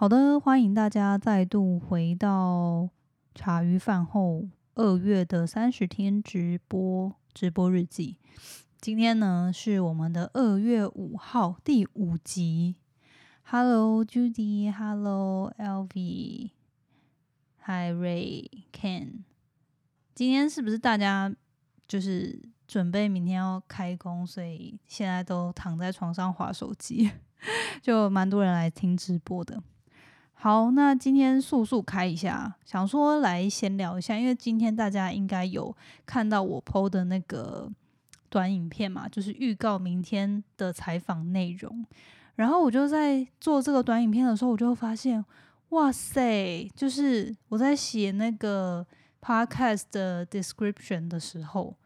好的，欢迎大家再度回到茶余饭后二月的三十天直播直播日记。今天呢是我们的二月五号第五集。Hello Judy，Hello Elvie，Hi Ray，Ken。今天是不是大家就是准备明天要开工，所以现在都躺在床上划手机？就蛮多人来听直播的。好，那今天速速开一下，想说来闲聊一下，因为今天大家应该有看到我 PO 的那个短影片嘛，就是预告明天的采访内容。然后我就在做这个短影片的时候，我就发现，哇塞，就是我在写那个 podcast 的 description 的时候，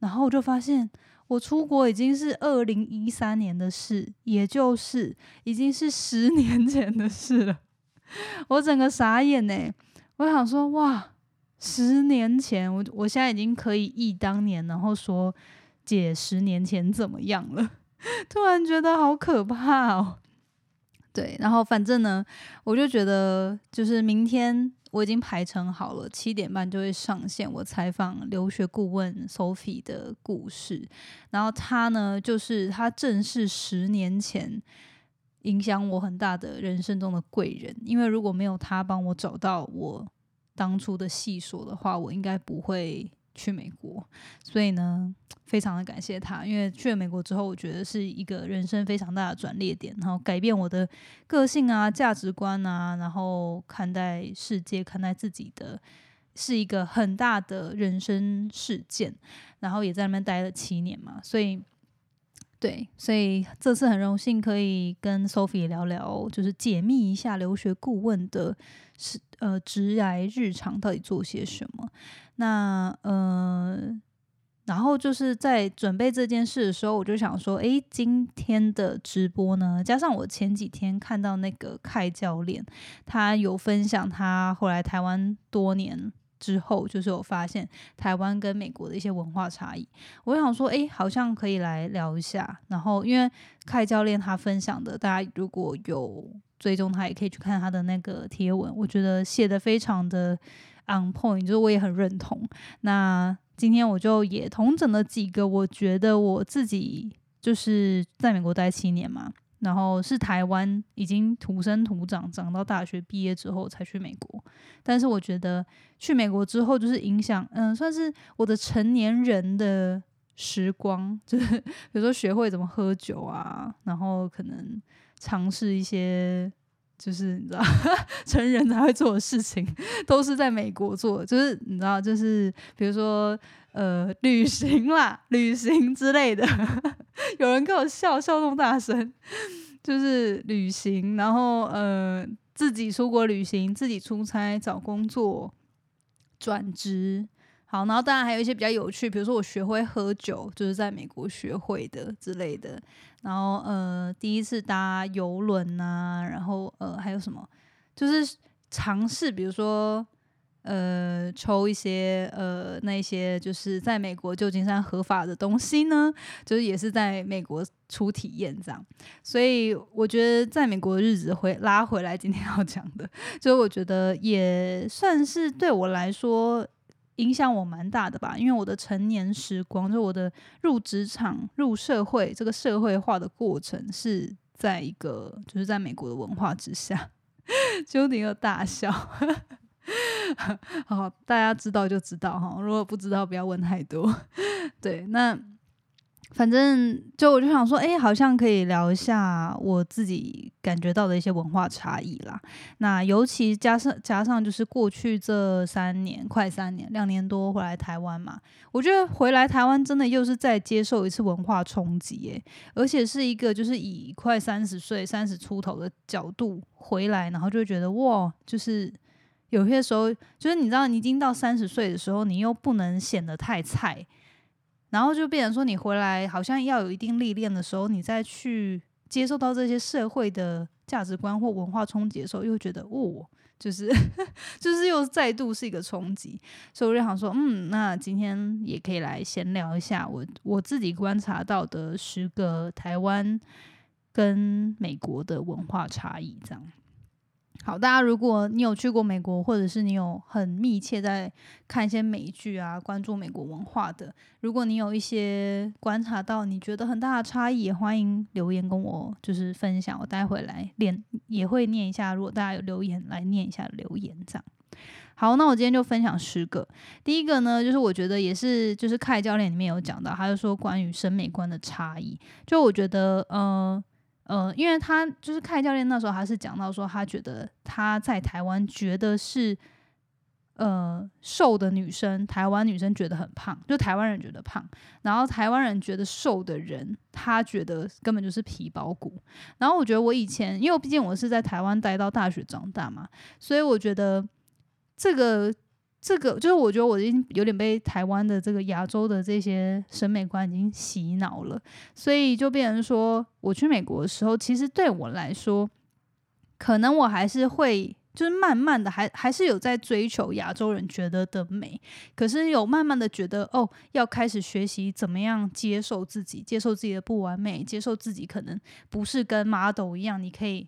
然后我就发现，我出国已经是二零一三年的事，也就是已经是十 年前的事了。我整个傻眼呢，我想说哇，十年前我我现在已经可以忆当年，然后说姐十年前怎么样了，突然觉得好可怕哦。对，然后反正呢，我就觉得就是明天我已经排成好了，七点半就会上线我采访留学顾问 Sophie 的故事，然后他呢，就是他正是十年前。影响我很大的人生中的贵人，因为如果没有他帮我找到我当初的细所的话，我应该不会去美国。所以呢，非常的感谢他，因为去了美国之后，我觉得是一个人生非常大的转捩点，然后改变我的个性啊、价值观啊，然后看待世界、看待自己的，是一个很大的人生事件。然后也在那边待了七年嘛，所以。对，所以这次很荣幸可以跟 Sophie 聊聊，就是解密一下留学顾问的是呃职涯日常到底做些什么。那呃，然后就是在准备这件事的时候，我就想说，诶，今天的直播呢，加上我前几天看到那个凯教练，他有分享他后来台湾多年。之后就是有发现台湾跟美国的一些文化差异，我想说，哎，好像可以来聊一下。然后因为凯教练他分享的，大家如果有追踪他，也可以去看他的那个贴文，我觉得写的非常的 on point，就是我也很认同。那今天我就也同整了几个，我觉得我自己就是在美国待七年嘛。然后是台湾已经土生土长，长到大学毕业之后才去美国。但是我觉得去美国之后，就是影响，嗯，算是我的成年人的时光，就是比如说学会怎么喝酒啊，然后可能尝试一些，就是你知道，成人才会做的事情，都是在美国做。就是你知道，就是比如说。呃，旅行啦，旅行之类的，有人跟我笑笑那么大声，就是旅行，然后呃，自己出国旅行，自己出差找工作，转职，好，然后当然还有一些比较有趣，比如说我学会喝酒，就是在美国学会的之类的，然后呃，第一次搭游轮呐，然后呃，还有什么，就是尝试，比如说。呃，抽一些呃，那些就是在美国旧金山合法的东西呢，就是也是在美国出体验这样。所以我觉得在美国的日子回拉回来，今天要讲的，就我觉得也算是对我来说影响我蛮大的吧。因为我的成年时光，就我的入职场、入社会这个社会化的过程，是在一个就是在美国的文化之下。就你又大笑。好，大家知道就知道哈，如果不知道不要问太多。对，那反正就我就想说，哎，好像可以聊一下我自己感觉到的一些文化差异啦。那尤其加上加上就是过去这三年，快三年，两年多回来台湾嘛，我觉得回来台湾真的又是在接受一次文化冲击，哎，而且是一个就是以快三十岁、三十出头的角度回来，然后就觉得哇，就是。有些时候，就是你知道，你已经到三十岁的时候，你又不能显得太菜，然后就变成说，你回来好像要有一定历练的时候，你再去接受到这些社会的价值观或文化冲击的时候，又觉得哦，就是 就是又再度是一个冲击，所以我就想说，嗯，那今天也可以来闲聊一下我我自己观察到的十个台湾跟美国的文化差异，这样。好，大家如果你有去过美国，或者是你有很密切在看一些美剧啊，关注美国文化的，如果你有一些观察到你觉得很大的差异，也欢迎留言跟我就是分享，我待会来念也会念一下。如果大家有留言来念一下留言，这样。好，那我今天就分享十个。第一个呢，就是我觉得也是，就是凯教练里面有讲到，他就说关于审美观的差异，就我觉得，呃。呃，因为他就是凯教练那时候，还是讲到说，他觉得他在台湾觉得是呃瘦的女生，台湾女生觉得很胖，就台湾人觉得胖，然后台湾人觉得瘦的人，他觉得根本就是皮包骨。然后我觉得我以前，因为毕竟我是在台湾待到大学长大嘛，所以我觉得这个。这个就是我觉得我已经有点被台湾的这个亚洲的这些审美观已经洗脑了，所以就变成说，我去美国的时候，其实对我来说，可能我还是会就是慢慢的还还是有在追求亚洲人觉得的美，可是有慢慢的觉得哦，要开始学习怎么样接受自己，接受自己的不完美，接受自己可能不是跟 model 一样，你可以。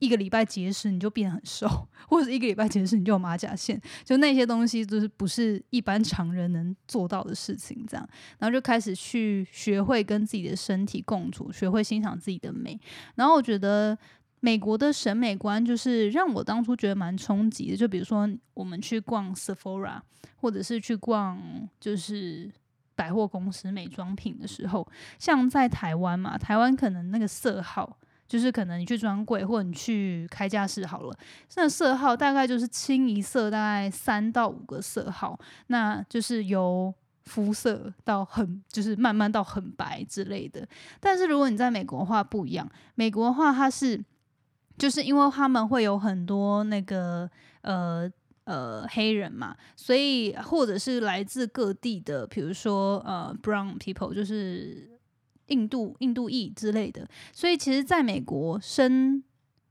一个礼拜节食你就变很瘦，或者一个礼拜节食你就有马甲线，就那些东西就是不是一般常人能做到的事情。这样，然后就开始去学会跟自己的身体共处，学会欣赏自己的美。然后我觉得美国的审美观就是让我当初觉得蛮冲击的。就比如说我们去逛 Sephora，或者是去逛就是百货公司美妆品的时候，像在台湾嘛，台湾可能那个色号。就是可能你去专柜或者你去开架式好了，那色号大概就是清一色，大概三到五个色号，那就是由肤色到很就是慢慢到很白之类的。但是如果你在美国的话不一样，美国的话它是就是因为他们会有很多那个呃呃黑人嘛，所以或者是来自各地的，比如说呃 brown people 就是。印度、印度裔之类的，所以其实在美国生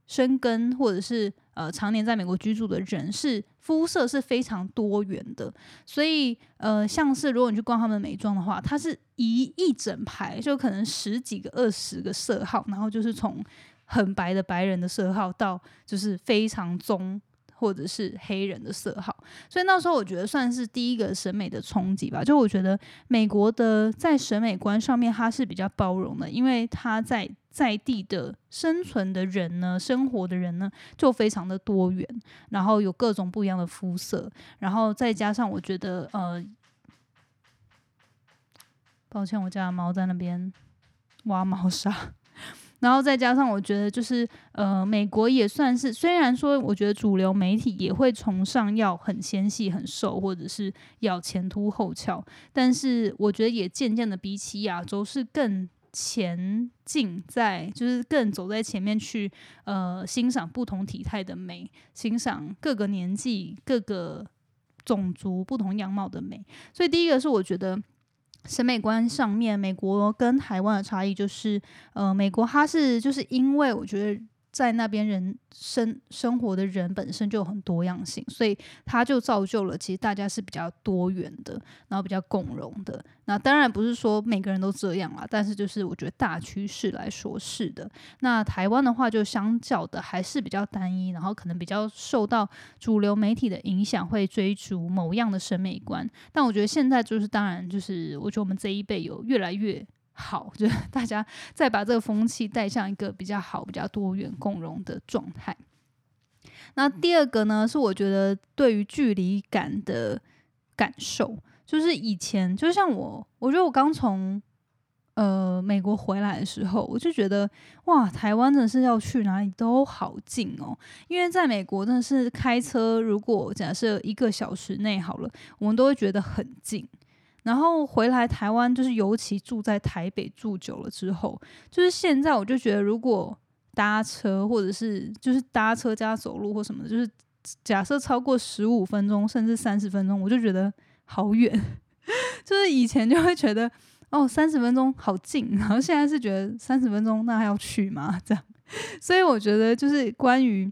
生根或者是呃常年在美国居住的人，是肤色是非常多元的。所以呃，像是如果你去逛他们美妆的话，它是一一整排，就可能十几个、二十个色号，然后就是从很白的白人的色号到就是非常棕。或者是黑人的色号，所以那时候我觉得算是第一个审美的冲击吧。就我觉得美国的在审美观上面，它是比较包容的，因为它在在地的生存的人呢，生活的人呢，就非常的多元，然后有各种不一样的肤色，然后再加上我觉得，呃，抱歉，我家的猫在那边挖猫砂。然后再加上，我觉得就是呃，美国也算是，虽然说我觉得主流媒体也会崇尚要很纤细、很瘦，或者是要前凸后翘，但是我觉得也渐渐的比起亚洲是更前进，在就是更走在前面去呃欣赏不同体态的美，欣赏各个年纪、各个种族不同样貌的美。所以第一个是我觉得。审美观上面，美国跟台湾的差异就是，呃，美国它是就是因为我觉得。在那边人生生活的人本身就很多样性，所以它就造就了其实大家是比较多元的，然后比较共融的。那当然不是说每个人都这样啦，但是就是我觉得大趋势来说是的。那台湾的话就相较的还是比较单一，然后可能比较受到主流媒体的影响，会追逐某样的审美观。但我觉得现在就是当然就是我觉得我们这一辈有越来越。好，就是大家再把这个风气带向一个比较好、比较多元共融的状态。那第二个呢，是我觉得对于距离感的感受，就是以前就像我，我觉得我刚从呃美国回来的时候，我就觉得哇，台湾真的是要去哪里都好近哦，因为在美国真的是开车，如果假设一个小时内好了，我们都会觉得很近。然后回来台湾，就是尤其住在台北住久了之后，就是现在我就觉得，如果搭车或者是就是搭车加走路或什么的，就是假设超过十五分钟甚至三十分钟，我就觉得好远。就是以前就会觉得哦，三十分钟好近，然后现在是觉得三十分钟那还要去吗？这样，所以我觉得就是关于，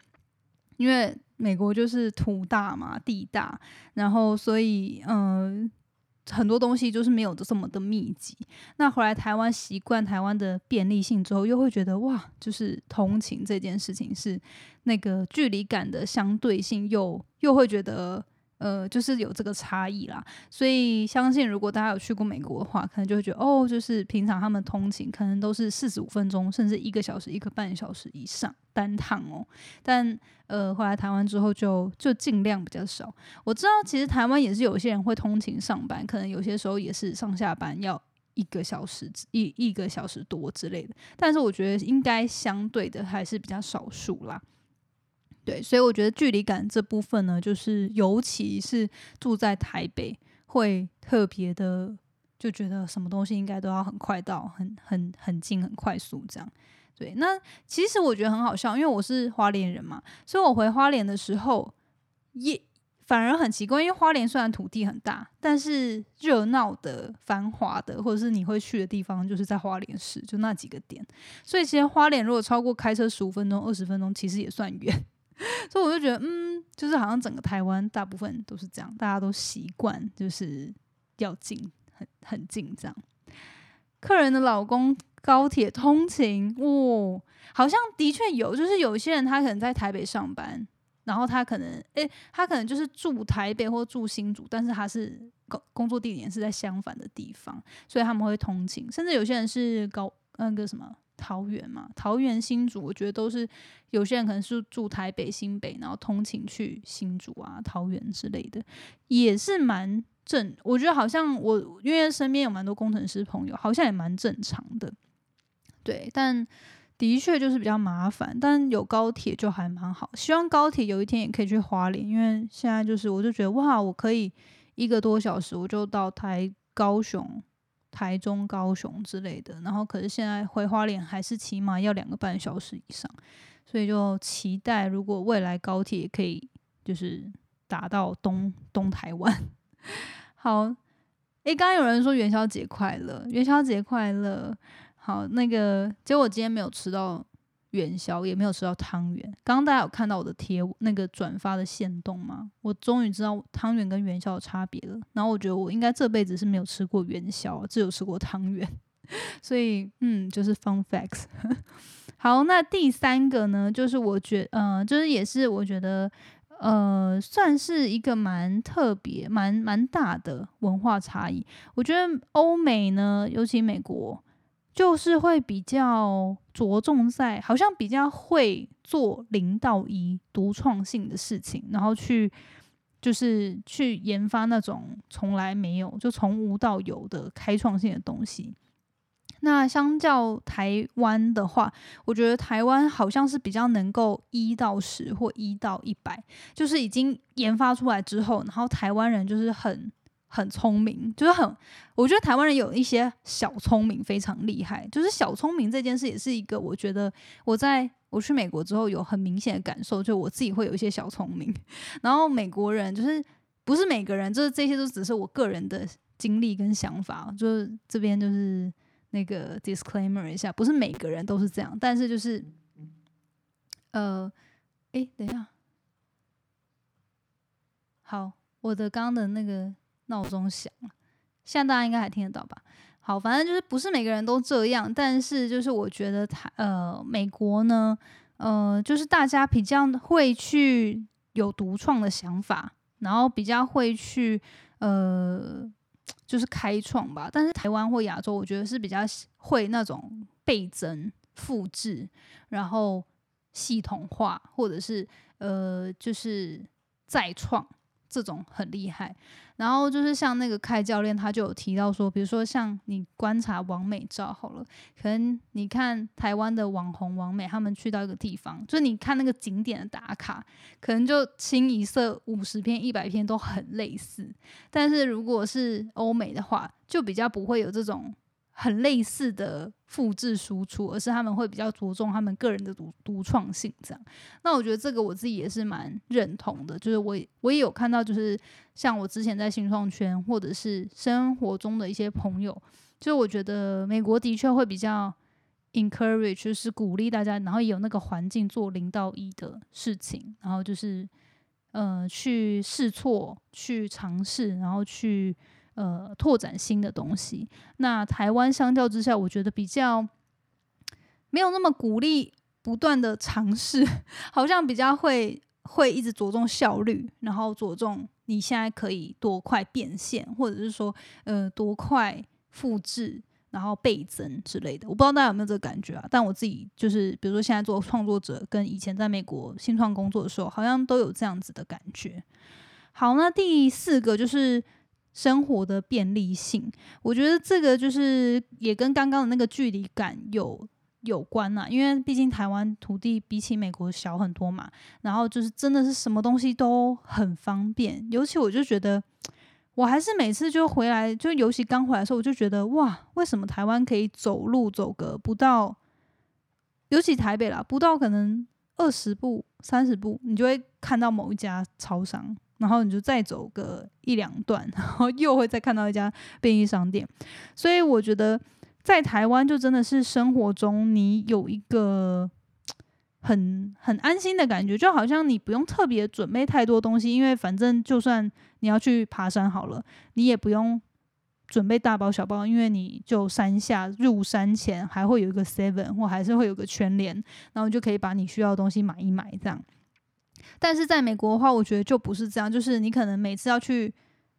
因为美国就是土大嘛，地大，然后所以嗯。很多东西就是没有这么的密集。那回来台湾习惯台湾的便利性之后，又会觉得哇，就是通勤这件事情是那个距离感的相对性，又又会觉得。呃，就是有这个差异啦，所以相信如果大家有去过美国的话，可能就会觉得哦，就是平常他们通勤可能都是四十五分钟，甚至一个小时、一个半小时以上单趟哦。但呃，回来台湾之后就就尽量比较少。我知道其实台湾也是有些人会通勤上班，可能有些时候也是上下班要一个小时一一个小时多之类的。但是我觉得应该相对的还是比较少数啦。对，所以我觉得距离感这部分呢，就是尤其是住在台北，会特别的就觉得什么东西应该都要很快到，很很很近，很快速这样。对，那其实我觉得很好笑，因为我是花莲人嘛，所以我回花莲的时候也反而很奇怪，因为花莲虽然土地很大，但是热闹的、繁华的，或者是你会去的地方，就是在花莲市，就那几个点。所以其实花莲如果超过开车十五分钟、二十分钟，其实也算远。所以我就觉得，嗯，就是好像整个台湾大部分都是这样，大家都习惯就是要近，很很近这样。客人的老公高铁通勤，哇，好像的确有，就是有些人他可能在台北上班，然后他可能，诶，他可能就是住台北或住新竹，但是他是工工作地点是在相反的地方，所以他们会通勤，甚至有些人是高那个什么。桃园嘛，桃园新竹，我觉得都是有些人可能是住台北新北，然后通勤去新竹啊、桃园之类的，也是蛮正。我觉得好像我因为身边有蛮多工程师朋友，好像也蛮正常的。对，但的确就是比较麻烦。但有高铁就还蛮好，希望高铁有一天也可以去花莲，因为现在就是我就觉得哇，我可以一个多小时我就到台高雄。台中、高雄之类的，然后可是现在回花莲还是起码要两个半小时以上，所以就期待如果未来高铁可以就是打到东东台湾。好，诶，刚刚有人说元宵节快乐，元宵节快乐。好，那个结果今天没有吃到。元宵也没有吃到汤圆。刚刚大家有看到我的贴那个转发的线动吗？我终于知道汤圆跟元宵的差别了。然后我觉得我应该这辈子是没有吃过元宵，只有吃过汤圆。所以，嗯，就是 fun facts。好，那第三个呢，就是我觉，呃，就是也是我觉得，呃，算是一个蛮特别、蛮蛮大的文化差异。我觉得欧美呢，尤其美国。就是会比较着重在，好像比较会做零到一独创性的事情，然后去就是去研发那种从来没有就从无到有的开创性的东西。那相较台湾的话，我觉得台湾好像是比较能够一到十或一到一百，就是已经研发出来之后，然后台湾人就是很。很聪明，就是很，我觉得台湾人有一些小聪明非常厉害。就是小聪明这件事也是一个，我觉得我在我去美国之后有很明显的感受，就我自己会有一些小聪明。然后美国人就是不是每个人，就是这些都只是我个人的经历跟想法。就是这边就是那个 disclaimer 一下，不是每个人都是这样，但是就是，呃，诶，等一下，好，我的刚刚的那个。闹钟响了，现在大家应该还听得到吧？好，反正就是不是每个人都这样，但是就是我觉得他呃，美国呢，呃，就是大家比较会去有独创的想法，然后比较会去呃，就是开创吧。但是台湾或亚洲，我觉得是比较会那种倍增、复制，然后系统化，或者是呃，就是再创。这种很厉害，然后就是像那个开教练，他就有提到说，比如说像你观察王美照好了，可能你看台湾的网红王美，他们去到一个地方，就你看那个景点的打卡，可能就清一色五十篇、一百篇都很类似，但是如果是欧美的话，就比较不会有这种。很类似的复制输出，而是他们会比较着重他们个人的独独创性，这样。那我觉得这个我自己也是蛮认同的，就是我我也有看到，就是像我之前在新创圈或者是生活中的一些朋友，就我觉得美国的确会比较 encourage，就是鼓励大家，然后有那个环境做零到一的事情，然后就是呃去试错、去尝试，然后去。呃拓展新的东西。那台湾相较之下，我觉得比较没有那么鼓励不断的尝试，好像比较会会一直着重效率，然后着重你现在可以多快变现，或者是说呃多快复制。然后倍增之类的，我不知道大家有没有这个感觉啊？但我自己就是，比如说现在做创作者，跟以前在美国新创工作的时候，好像都有这样子的感觉。好，那第四个就是生活的便利性，我觉得这个就是也跟刚刚的那个距离感有有关呐，因为毕竟台湾土地比起美国小很多嘛，然后就是真的是什么东西都很方便，尤其我就觉得。我还是每次就回来，就尤其刚回来的时候，我就觉得哇，为什么台湾可以走路走个不到，尤其台北啦，不到可能二十步、三十步，你就会看到某一家超商，然后你就再走个一两段，然后又会再看到一家便利商店。所以我觉得在台湾就真的是生活中你有一个。很很安心的感觉，就好像你不用特别准备太多东西，因为反正就算你要去爬山好了，你也不用准备大包小包，因为你就山下入山前还会有一个 seven 或还是会有个全联，然后就可以把你需要的东西买一买这样。但是在美国的话，我觉得就不是这样，就是你可能每次要去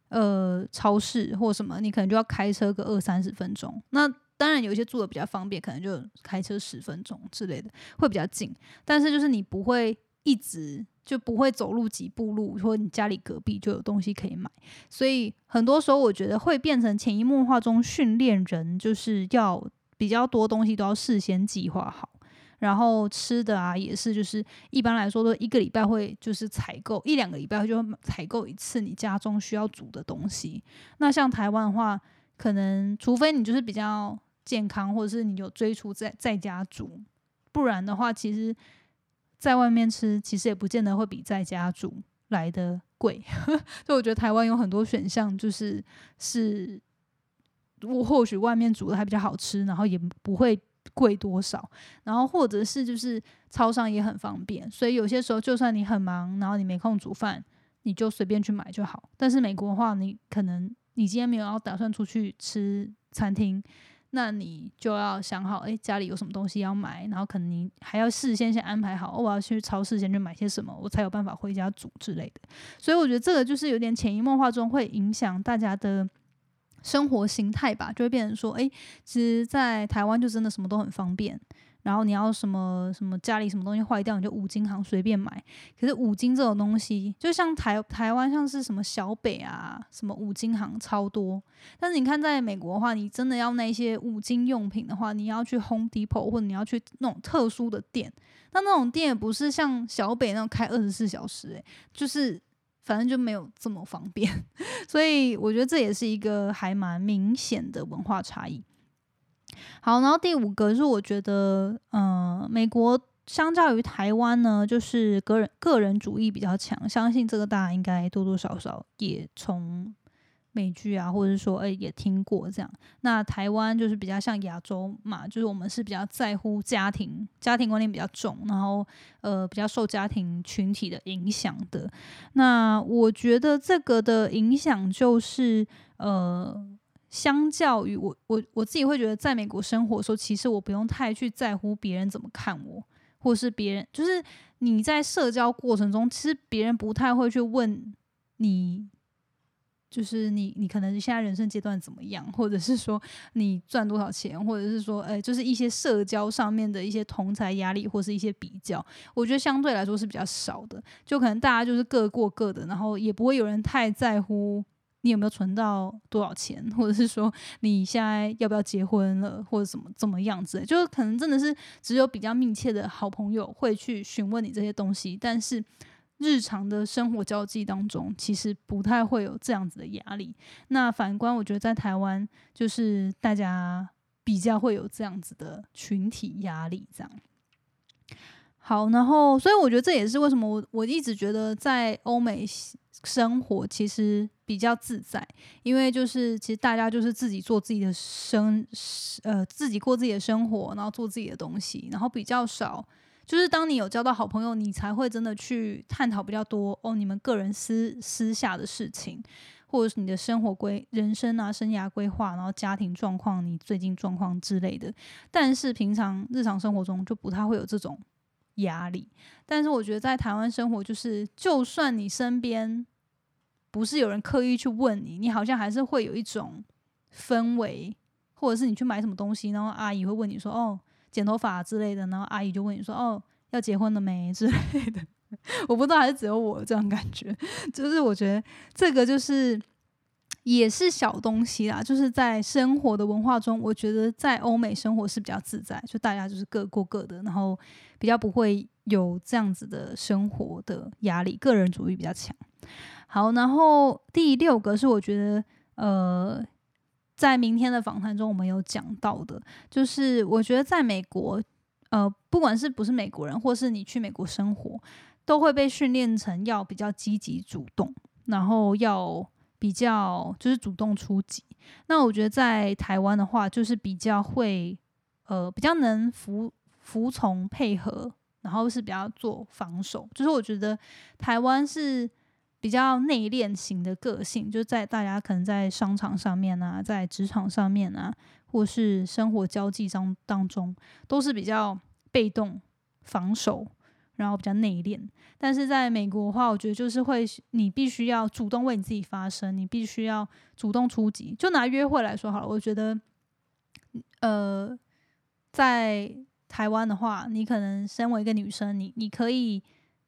呃超市或什么，你可能就要开车个二三十分钟。那当然，有一些住的比较方便，可能就开车十分钟之类的，会比较近。但是就是你不会一直就不会走路几步路，或你家里隔壁就有东西可以买。所以很多时候，我觉得会变成潜移默化中训练人，就是要比较多东西都要事先计划好。然后吃的啊，也是就是一般来说都一个礼拜会就是采购一两个礼拜就采购一次你家中需要煮的东西。那像台湾的话，可能除非你就是比较。健康，或者是你有追求在在家煮，不然的话，其实在外面吃，其实也不见得会比在家煮来的贵。所以我觉得台湾有很多选项，就是是我或许外面煮的还比较好吃，然后也不会贵多少，然后或者是就是超商也很方便，所以有些时候就算你很忙，然后你没空煮饭，你就随便去买就好。但是美国的话，你可能你今天没有要打算出去吃餐厅。那你就要想好，哎，家里有什么东西要买，然后可能你还要事先先安排好，哦我要去超市先去买些什么，我才有办法回家煮之类的。所以我觉得这个就是有点潜移默化中会影响大家的生活形态吧，就会变成说，哎，其实，在台湾就真的什么都很方便。然后你要什么什么家里什么东西坏掉，你就五金行随便买。可是五金这种东西，就像台台湾像是什么小北啊，什么五金行超多。但是你看在美国的话，你真的要那些五金用品的话，你要去 Home Depot 或者你要去那种特殊的店。那那种店也不是像小北那种开二十四小时，诶，就是反正就没有这么方便。所以我觉得这也是一个还蛮明显的文化差异。好，然后第五个是我觉得，嗯，美国相较于台湾呢，就是个人个人主义比较强，相信这个大家应该多多少少也从美剧啊，或者是说，哎，也听过这样。那台湾就是比较像亚洲嘛，就是我们是比较在乎家庭，家庭观念比较重，然后呃，比较受家庭群体的影响的。那我觉得这个的影响就是呃。相较于我，我我自己会觉得，在美国生活的时候，其实我不用太去在乎别人怎么看我，或是别人就是你在社交过程中，其实别人不太会去问你，就是你你可能现在人生阶段怎么样，或者是说你赚多少钱，或者是说，哎，就是一些社交上面的一些同才压力，或是一些比较，我觉得相对来说是比较少的，就可能大家就是各过各的，然后也不会有人太在乎。你有没有存到多少钱，或者是说你现在要不要结婚了，或者怎么怎么样子？就是可能真的是只有比较密切的好朋友会去询问你这些东西，但是日常的生活交际当中，其实不太会有这样子的压力。那反观，我觉得在台湾，就是大家比较会有这样子的群体压力，这样。好，然后所以我觉得这也是为什么我我一直觉得在欧美生活其实比较自在，因为就是其实大家就是自己做自己的生，呃，自己过自己的生活，然后做自己的东西，然后比较少，就是当你有交到好朋友，你才会真的去探讨比较多哦，你们个人私私下的事情。或者是你的生活规、人生啊、生涯规划，然后家庭状况、你最近状况之类的。但是平常日常生活中就不太会有这种压力。但是我觉得在台湾生活，就是就算你身边不是有人刻意去问你，你好像还是会有一种氛围，或者是你去买什么东西，然后阿姨会问你说：“哦，剪头发之类的。”然后阿姨就问你说：“哦，要结婚了没？”之类的。我不知道还是只有我这样感觉，就是我觉得这个就是也是小东西啦，就是在生活的文化中，我觉得在欧美生活是比较自在，就大家就是各过各的，然后比较不会有这样子的生活的压力，个人主义比较强。好，然后第六个是我觉得呃，在明天的访谈中我们有讲到的，就是我觉得在美国，呃，不管是不是美国人，或是你去美国生活。都会被训练成要比较积极主动，然后要比较就是主动出击。那我觉得在台湾的话，就是比较会呃比较能服服从配合，然后是比较做防守。就是我觉得台湾是比较内敛型的个性，就在大家可能在商场上面啊，在职场上面啊，或是生活交际当当中，都是比较被动防守。然后比较内敛，但是在美国的话，我觉得就是会，你必须要主动为你自己发声，你必须要主动出击。就拿约会来说好了，我觉得，呃，在台湾的话，你可能身为一个女生，你你可以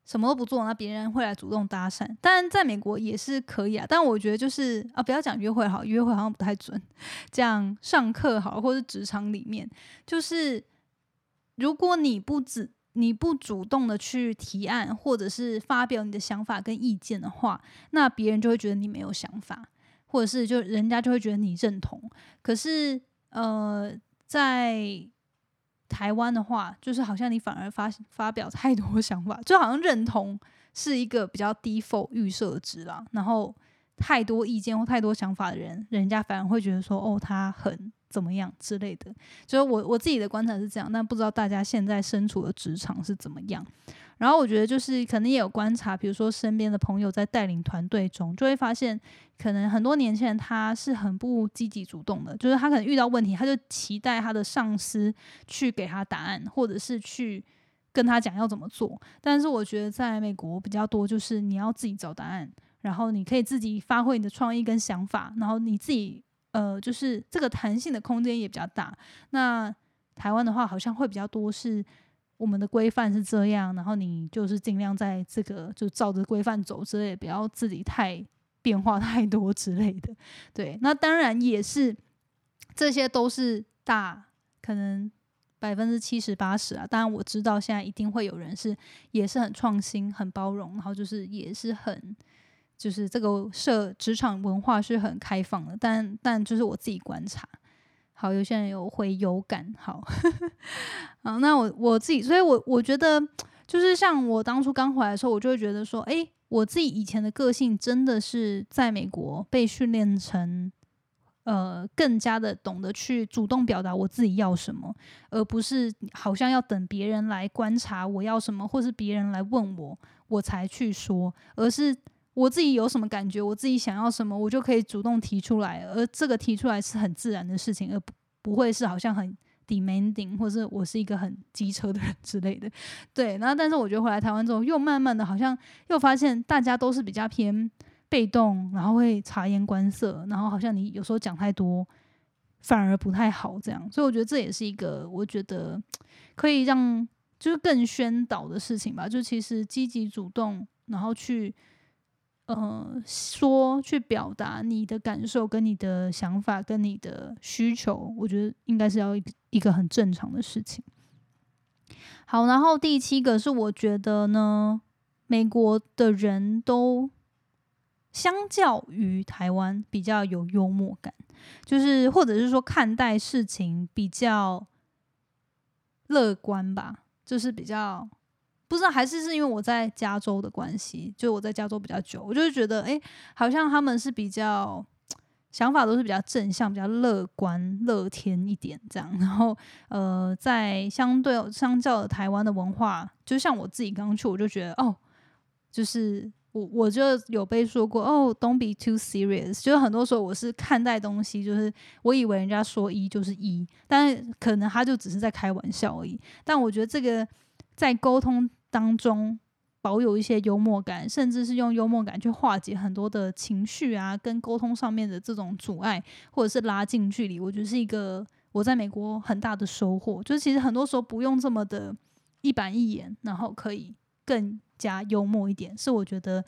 什么都不做，那别人会来主动搭讪。但在美国也是可以啊，但我觉得就是啊，不要讲约会好，约会好像不太准。讲上课好，或者职场里面，就是如果你不只你不主动的去提案，或者是发表你的想法跟意见的话，那别人就会觉得你没有想法，或者是就人家就会觉得你认同。可是，呃，在台湾的话，就是好像你反而发发表太多想法，就好像认同是一个比较 default 预设值啦。然后太多意见或太多想法的人，人家反而会觉得说，哦，他很。怎么样之类的，就是我我自己的观察是这样，但不知道大家现在身处的职场是怎么样。然后我觉得就是可能也有观察，比如说身边的朋友在带领团队中，就会发现可能很多年轻人他是很不积极主动的，就是他可能遇到问题，他就期待他的上司去给他答案，或者是去跟他讲要怎么做。但是我觉得在美国比较多，就是你要自己找答案，然后你可以自己发挥你的创意跟想法，然后你自己。呃，就是这个弹性的空间也比较大。那台湾的话，好像会比较多是我们的规范是这样，然后你就是尽量在这个就照着规范走之类，不要自己太变化太多之类的。对，那当然也是这些都是大可能百分之七十八十啊。当然我知道现在一定会有人是也是很创新、很包容，然后就是也是很。就是这个社职场文化是很开放的，但但就是我自己观察，好，有些人有会有感，好，好，那我我自己，所以我我觉得就是像我当初刚回来的时候，我就会觉得说，诶，我自己以前的个性真的是在美国被训练成，呃，更加的懂得去主动表达我自己要什么，而不是好像要等别人来观察我要什么，或是别人来问我，我才去说，而是。我自己有什么感觉，我自己想要什么，我就可以主动提出来，而这个提出来是很自然的事情，而不不会是好像很 demanding，或者我是一个很机车的人之类的。对，然后但是我觉得回来台湾之后，又慢慢的好像又发现大家都是比较偏被动，然后会察言观色，然后好像你有时候讲太多反而不太好这样，所以我觉得这也是一个我觉得可以让就是更宣导的事情吧，就其实积极主动，然后去。呃，说去表达你的感受、跟你的想法、跟你的需求，我觉得应该是要一个很正常的事情。好，然后第七个是我觉得呢，美国的人都相较于台湾比较有幽默感，就是或者是说看待事情比较乐观吧，就是比较。不知道还是是因为我在加州的关系，就我在加州比较久，我就觉得，哎，好像他们是比较想法都是比较正向、比较乐观、乐天一点这样。然后，呃，在相对相较的台湾的文化，就像我自己刚去，我就觉得，哦，就是我我就有被说过哦，Don't be too serious。就是很多时候我是看待东西，就是我以为人家说一就是一，但是可能他就只是在开玩笑而已。但我觉得这个在沟通当中保有一些幽默感，甚至是用幽默感去化解很多的情绪啊，跟沟通上面的这种阻碍，或者是拉近距离，我觉得是一个我在美国很大的收获。就是其实很多时候不用这么的一板一眼，然后可以更。加幽默一点，是我觉得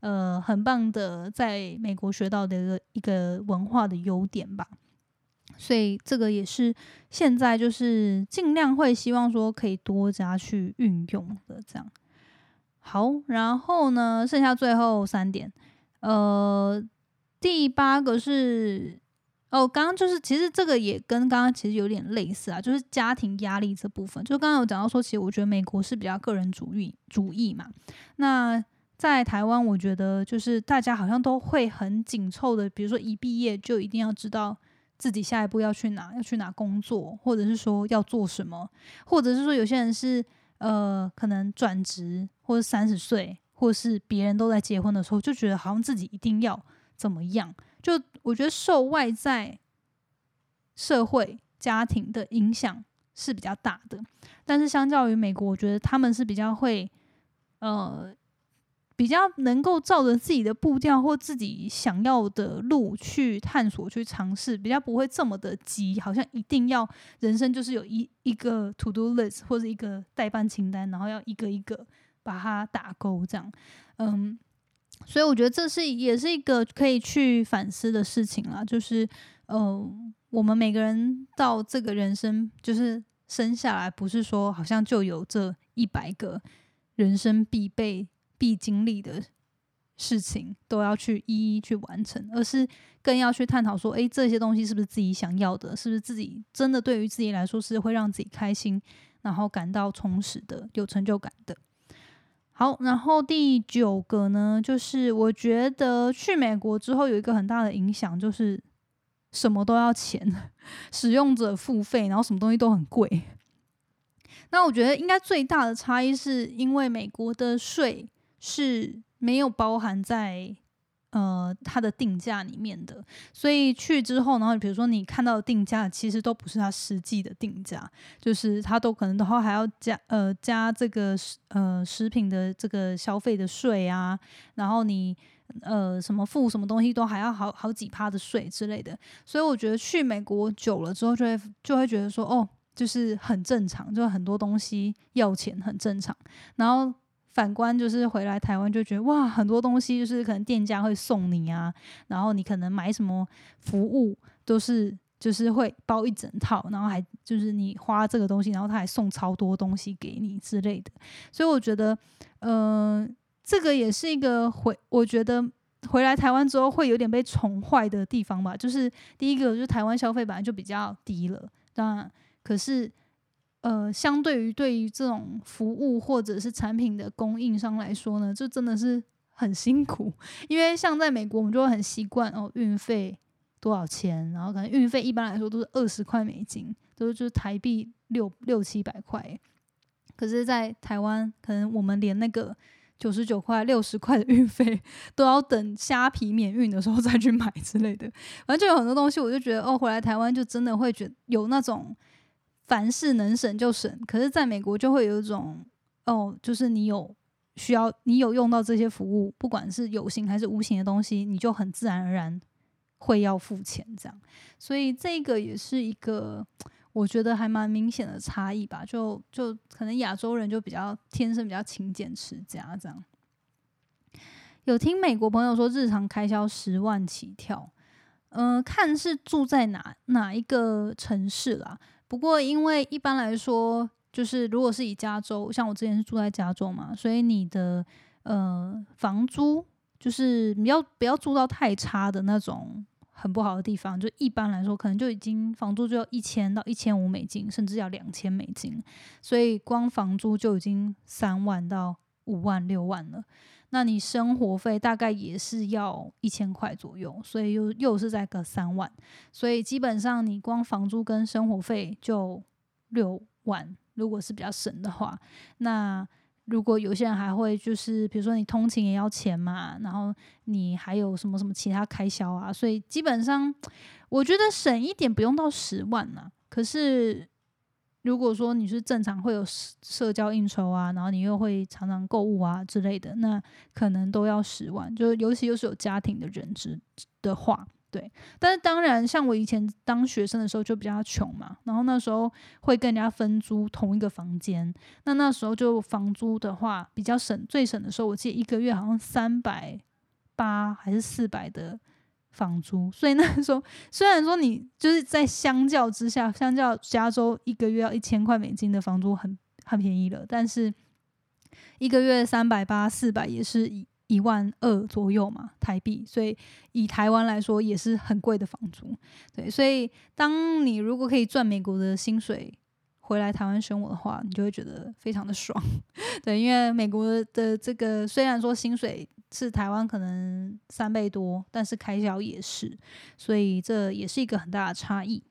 呃很棒的，在美国学到的一个一个文化的优点吧。所以这个也是现在就是尽量会希望说可以多加去运用的。这样好，然后呢，剩下最后三点，呃，第八个是。哦，刚刚就是其实这个也跟刚刚其实有点类似啊，就是家庭压力这部分。就刚刚有讲到说，其实我觉得美国是比较个人主义主义嘛。那在台湾，我觉得就是大家好像都会很紧凑的，比如说一毕业就一定要知道自己下一步要去哪，要去哪工作，或者是说要做什么，或者是说有些人是呃可能转职，或者三十岁，或是别人都在结婚的时候，就觉得好像自己一定要怎么样。就我觉得受外在社会家庭的影响是比较大的，但是相较于美国，我觉得他们是比较会呃比较能够照着自己的步调或自己想要的路去探索去尝试，比较不会这么的急，好像一定要人生就是有一一个 to do list 或者一个代办清单，然后要一个一个把它打勾这样，嗯。所以我觉得这是也是一个可以去反思的事情啦，就是，呃，我们每个人到这个人生，就是生下来，不是说好像就有这一百个人生必备、必经历的事情都要去一一去完成，而是更要去探讨说，诶，这些东西是不是自己想要的，是不是自己真的对于自己来说是会让自己开心，然后感到充实的、有成就感的。好，然后第九个呢，就是我觉得去美国之后有一个很大的影响，就是什么都要钱，使用者付费，然后什么东西都很贵。那我觉得应该最大的差异是因为美国的税是没有包含在。呃，它的定价里面的，所以去之后，然后比如说你看到的定价，其实都不是它实际的定价，就是它都可能的话还要加呃加这个呃食品的这个消费的税啊，然后你呃什么付什么东西都还要好好几趴的税之类的，所以我觉得去美国久了之后，就会就会觉得说，哦，就是很正常，就很多东西要钱很正常，然后。反观就是回来台湾就觉得哇，很多东西就是可能店家会送你啊，然后你可能买什么服务都是就是会包一整套，然后还就是你花这个东西，然后他还送超多东西给你之类的。所以我觉得，嗯，这个也是一个回，我觉得回来台湾之后会有点被宠坏的地方吧。就是第一个就是台湾消费本来就比较低了，当然可是。呃，相对于对于这种服务或者是产品的供应商来说呢，就真的是很辛苦。因为像在美国，我们就会很习惯哦，运费多少钱，然后可能运费一般来说都是二十块美金，都是就是台币六六七百块。可是，在台湾，可能我们连那个九十九块、六十块的运费都要等虾皮免运的时候再去买之类的。反正就有很多东西，我就觉得哦，回来台湾就真的会觉有那种。凡事能省就省，可是在美国就会有一种哦，就是你有需要，你有用到这些服务，不管是有形还是无形的东西，你就很自然而然会要付钱这样。所以这个也是一个我觉得还蛮明显的差异吧。就就可能亚洲人就比较天生比较勤俭持家这样。有听美国朋友说，日常开销十万起跳，嗯，看是住在哪哪一个城市啦。不过，因为一般来说，就是如果是以加州，像我之前是住在加州嘛，所以你的呃房租就是你要不要住到太差的那种很不好的地方，就一般来说可能就已经房租就要一千到一千五美金，甚至要两千美金，所以光房租就已经三万到五万六万了。那你生活费大概也是要一千块左右，所以又又是在个三万，所以基本上你光房租跟生活费就六万，如果是比较省的话，那如果有些人还会就是，比如说你通勤也要钱嘛，然后你还有什么什么其他开销啊，所以基本上 我觉得省一点不用到十万呐、可是如果说你是正常会有社社交应酬啊，然后你又会常常购物啊之类的，那可能都要十万，就尤其又是有家庭的人之的话。对，但是当然，像我以前当学生的时候就比较穷嘛，然后那时候会跟人家分租同一个房间，那那时候就房租的话比较省，最省的时候我记得一个月好像三百八还是四百的房租，所以那时候虽然说你就是在相较之下，相较加州一个月要一千块美金的房租很很便宜了，但是一个月三百八四百也是一一万二左右嘛台币，所以以台湾来说也是很贵的房租。对，所以当你如果可以赚美国的薪水回来台湾生活的话，你就会觉得非常的爽。对，因为美国的这个虽然说薪水是台湾可能三倍多，但是开销也是，所以这也是一个很大的差异。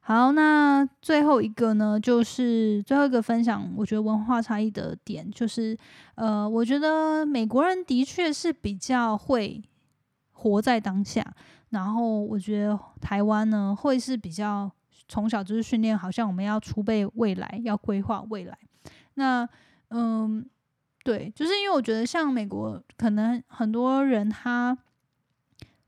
好，那最后一个呢，就是最后一个分享，我觉得文化差异的点就是，呃，我觉得美国人的确是比较会活在当下，然后我觉得台湾呢会是比较从小就是训练，好像我们要储备未来，要规划未来。那嗯，对，就是因为我觉得像美国，可能很多人他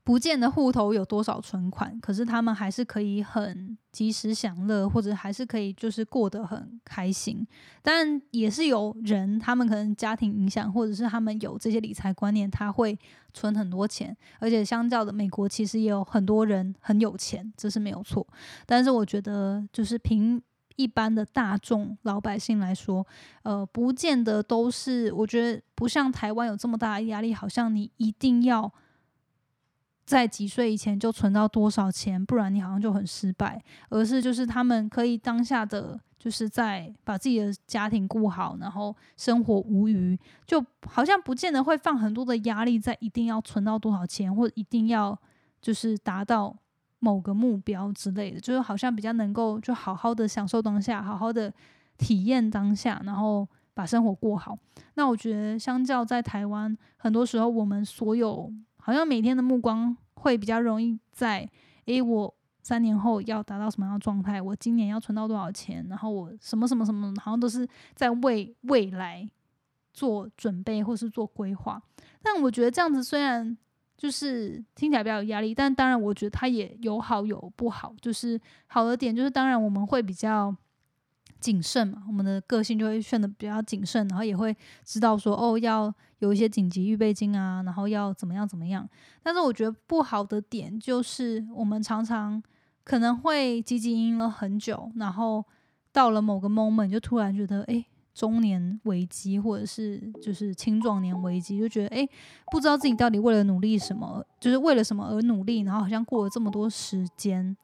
不见得户头有多少存款，可是他们还是可以很及时享乐，或者还是可以就是过得很开心。但也是有人，他们可能家庭影响，或者是他们有这些理财观念，他会存很多钱。而且相较的，美国其实也有很多人很有钱，这是没有错。但是我觉得，就是凭一般的大众老百姓来说，呃，不见得都是。我觉得不像台湾有这么大的压力，好像你一定要在几岁以前就存到多少钱，不然你好像就很失败。而是就是他们可以当下的，就是在把自己的家庭顾好，然后生活无余，就好像不见得会放很多的压力在一定要存到多少钱，或一定要就是达到某个目标之类的，就是好像比较能够就好好的享受当下，好好的体验当下，然后把生活过好。那我觉得相较在台湾，很多时候我们所有好像每天的目光会比较容易在，诶，我三年后要达到什么样的状态？我今年要存到多少钱？然后我什么什么什么，好像都是在为未来做准备或是做规划。但我觉得这样子虽然就是听起来比较有压力，但当然我觉得它也有好有不好。就是好的点就是，当然我们会比较谨慎嘛，我们的个性就会变得比较谨慎，然后也会知道说哦，要有一些紧急预备金啊，然后要怎么样怎么样。但是我觉得不好的点就是，我们常常可能会积极应了很久，然后到了某个 moment 就突然觉得，诶，中年危机，或者是就是青壮年危机，就觉得诶，不知道自己到底为了努力什么，就是为了什么而努力，然后好像过了这么多时间，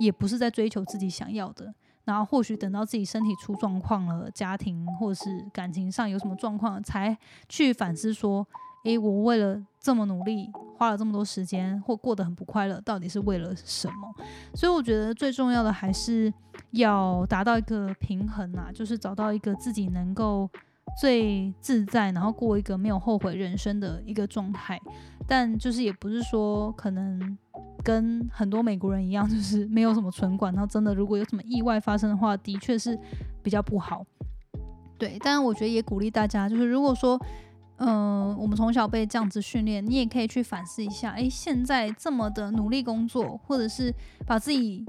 也不是在追求自己想要的。然后或许等到自己身体出状况了，家庭或是感情上有什么状况，才去反思说，诶，我为了这么努力，花了这么多时间，或过得很不快乐，到底是为了什么？所以我觉得最重要的还是要达到一个平衡啊，就是找到一个自己能够最自在，然后过一个没有后悔人生的一个状态。但就是也不是说可能跟很多美国人一样，就是没有什么存款，然后真的如果有什么意外发生的话，的确是比较不好。对，但我觉得也鼓励大家，就是如果说，嗯、我们从小被这样子训练，你也可以去反思一下，诶，现在这么的努力工作，或者是把自己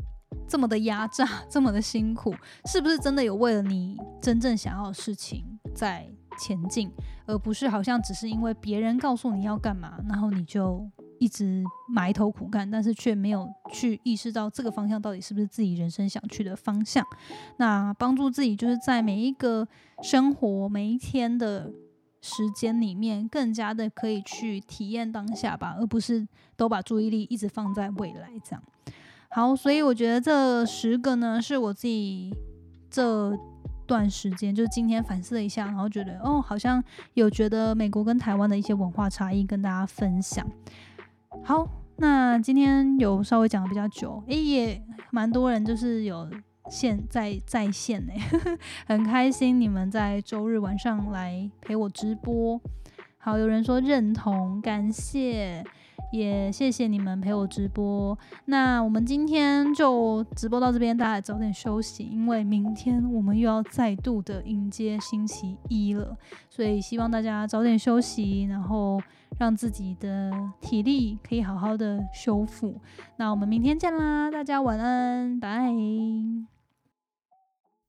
这么的压榨，这么的辛苦，是不是真的有为了你真正想要的事情在前进，而不是好像只是因为别人告诉你要干嘛，然后你就一直埋头苦干，但是却没有去意识到这个方向到底是不是自己人生想去的方向。那帮助自己就是在每一个生活每一天的时间里面，更加的可以去体验当下吧，而不是都把注意力一直放在未来这样。好，所以我觉得这十个呢，是我自己这段时间，就今天反思了一下，然后觉得哦，好像有觉得美国跟台湾的一些文化差异跟大家分享。好，那今天有稍微讲的比较久，诶，也蛮多人就是有线在在线呢，很开心你们在周日晚上来陪我直播。好，有人说认同，感谢。也谢谢你们陪我直播，那我们今天就直播到这边，大家早点休息，因为明天我们又要再度的迎接星期一了，所以希望大家早点休息，然后让自己的体力可以好好的修复。那我们明天见啦，大家晚安，拜。